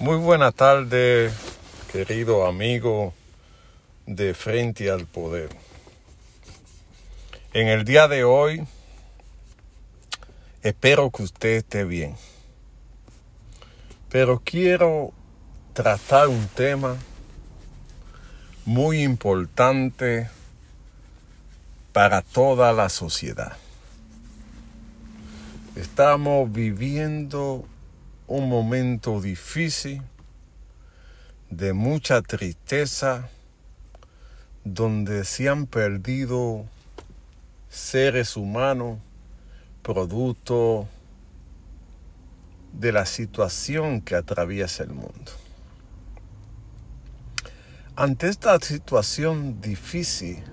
Muy buena tarde, querido amigo de Frente al Poder. En el día de hoy, espero que usted esté bien. Pero quiero tratar un tema muy importante para toda la sociedad. Estamos viviendo un momento difícil, de mucha tristeza, donde se han perdido seres humanos producto de la situación que atraviesa el mundo. Ante esta situación difícil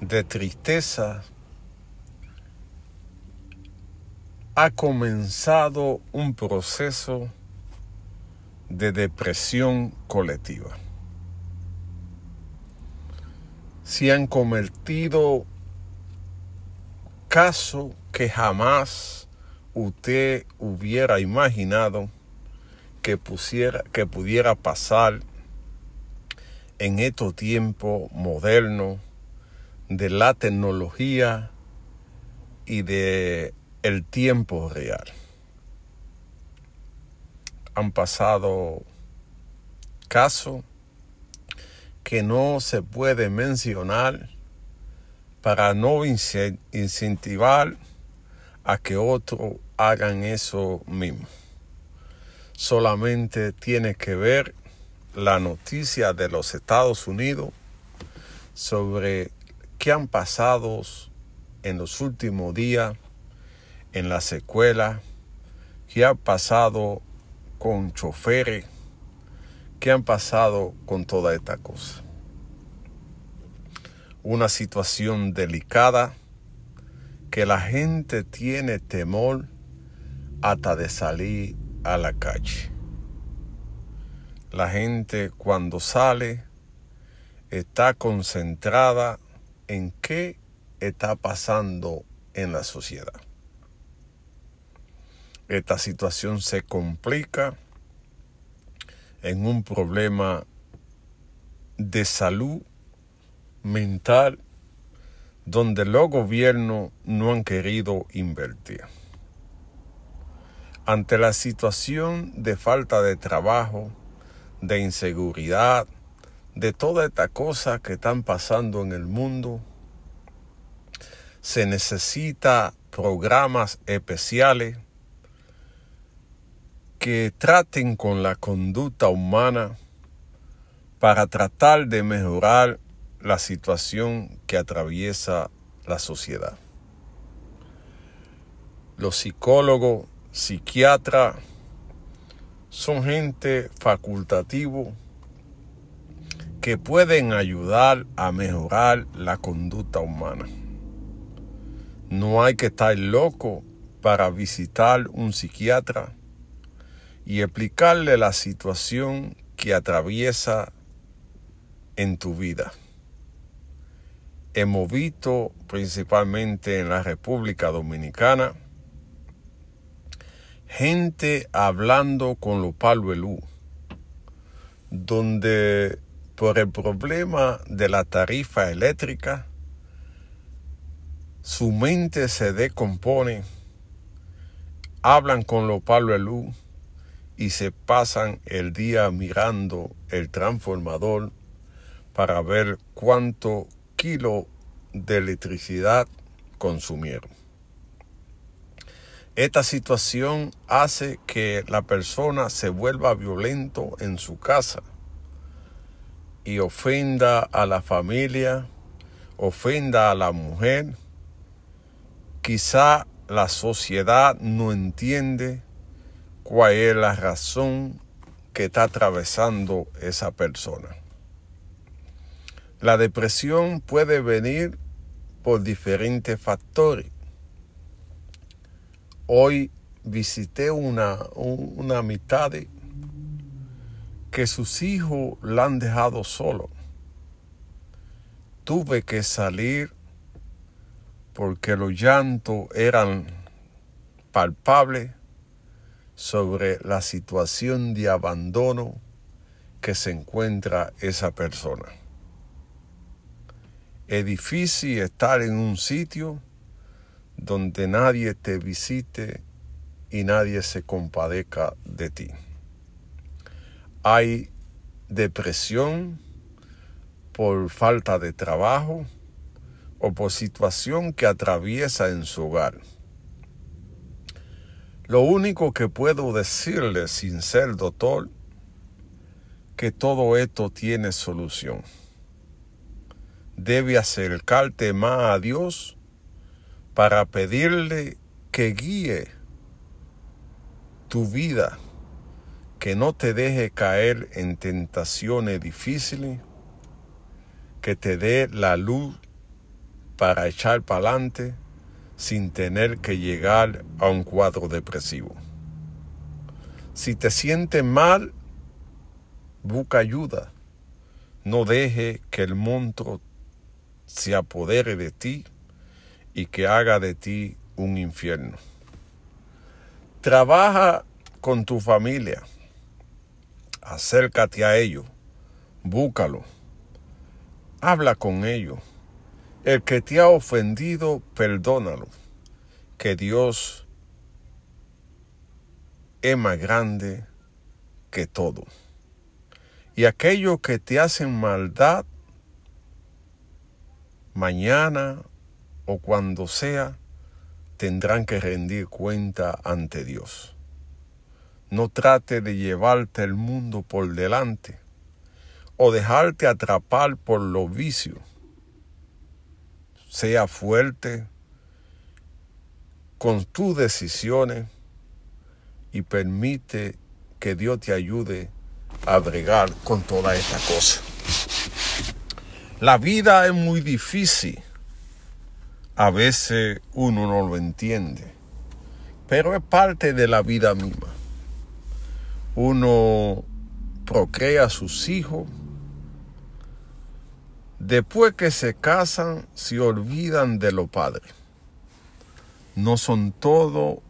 de tristeza, ha comenzado un proceso de depresión colectiva. Se han convertido casos que jamás usted hubiera imaginado que, pusiera, que pudiera pasar en estos tiempos modernos de la tecnología y de el tiempo real. Han pasado casos que no se puede mencionar para no incentivar a que otros hagan eso mismo. Solamente tiene que ver la noticia de los Estados Unidos sobre qué han pasado en los últimos días en la secuela, qué ha pasado con choferes, qué han pasado con toda esta cosa. Una situación delicada que la gente tiene temor hasta de salir a la calle. La gente cuando sale está concentrada en qué está pasando en la sociedad. Esta situación se complica en un problema de salud mental donde los gobiernos no han querido invertir. Ante la situación de falta de trabajo, de inseguridad, de toda esta cosa que están pasando en el mundo, se necesita programas especiales que traten con la conducta humana para tratar de mejorar la situación que atraviesa la sociedad. Los psicólogos, psiquiatras, son gente facultativo que pueden ayudar a mejorar la conducta humana. No hay que estar loco para visitar un psiquiatra y explicarle la situación que atraviesa en tu vida. Hemos visto principalmente en la República Dominicana gente hablando con los paluelú, donde por el problema de la tarifa eléctrica, su mente se decompone, hablan con los paluelú, y se pasan el día mirando el transformador para ver cuánto kilo de electricidad consumieron. Esta situación hace que la persona se vuelva violento en su casa y ofenda a la familia, ofenda a la mujer. Quizá la sociedad no entiende cuál es la razón que está atravesando esa persona. La depresión puede venir por diferentes factores. Hoy visité una, una mitad que sus hijos la han dejado solo. Tuve que salir porque los llantos eran palpables sobre la situación de abandono que se encuentra esa persona. Es difícil estar en un sitio donde nadie te visite y nadie se compadezca de ti. Hay depresión por falta de trabajo o por situación que atraviesa en su hogar. Lo único que puedo decirle sin ser doctor, que todo esto tiene solución. Debe acercarte más a Dios para pedirle que guíe tu vida, que no te deje caer en tentaciones difíciles, que te dé la luz para echar para adelante sin tener que llegar a un cuadro depresivo. Si te sientes mal, busca ayuda. No deje que el monstruo se apodere de ti y que haga de ti un infierno. Trabaja con tu familia. Acércate a ellos. Búscalo. Habla con ellos el que te ha ofendido, perdónalo, que Dios es más grande que todo. Y aquellos que te hacen maldad, mañana o cuando sea, tendrán que rendir cuenta ante Dios. No trate de llevarte el mundo por delante o dejarte atrapar por los vicios sea fuerte con tus decisiones y permite que Dios te ayude a bregar con toda esta cosa. La vida es muy difícil. A veces uno no lo entiende, pero es parte de la vida misma. Uno procrea a sus hijos, Después que se casan, se olvidan de los padres. No son todo,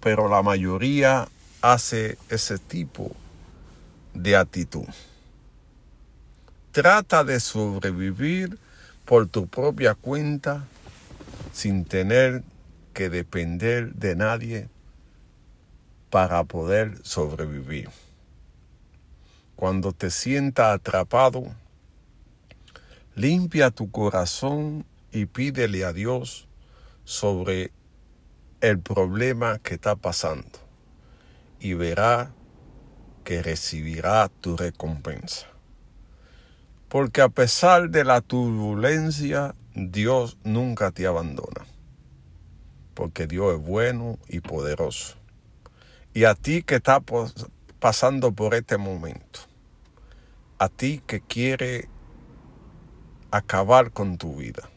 pero la mayoría hace ese tipo de actitud. Trata de sobrevivir por tu propia cuenta sin tener que depender de nadie para poder sobrevivir. Cuando te sientas atrapado, Limpia tu corazón y pídele a Dios sobre el problema que está pasando y verá que recibirá tu recompensa. Porque a pesar de la turbulencia, Dios nunca te abandona. Porque Dios es bueno y poderoso. Y a ti que estás pasando por este momento, a ti que quiere acabar con tu vida.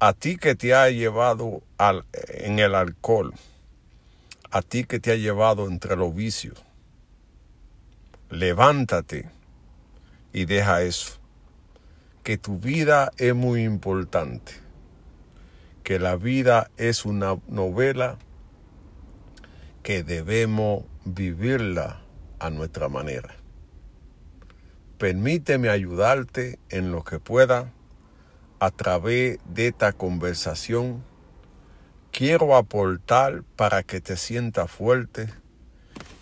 A ti que te ha llevado al, en el alcohol, a ti que te ha llevado entre los vicios, levántate y deja eso. Que tu vida es muy importante. Que la vida es una novela que debemos vivirla a nuestra manera. Permíteme ayudarte en lo que pueda a través de esta conversación. Quiero aportar para que te sientas fuerte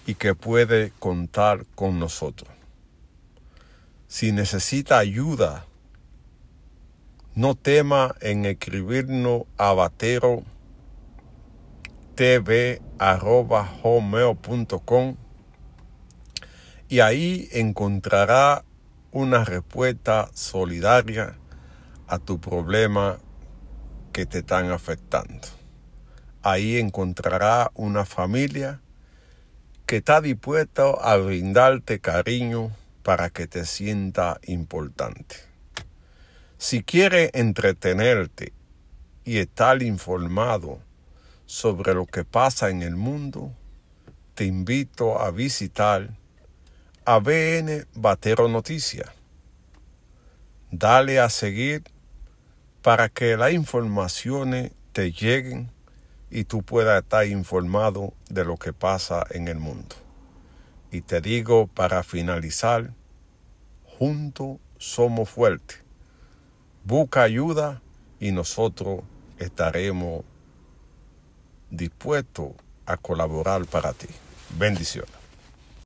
y que puede contar con nosotros. Si necesita ayuda, no tema en escribirnos a batero y ahí encontrará una respuesta solidaria a tu problema que te están afectando. Ahí encontrará una familia que está dispuesta a brindarte cariño para que te sienta importante. Si quiere entretenerte y estar informado sobre lo que pasa en el mundo, te invito a visitar ABN Batero Noticias. Dale a seguir para que las informaciones te lleguen y tú puedas estar informado de lo que pasa en el mundo. Y te digo para finalizar, juntos somos fuertes. Busca ayuda y nosotros estaremos dispuestos a colaborar para ti. Bendiciones.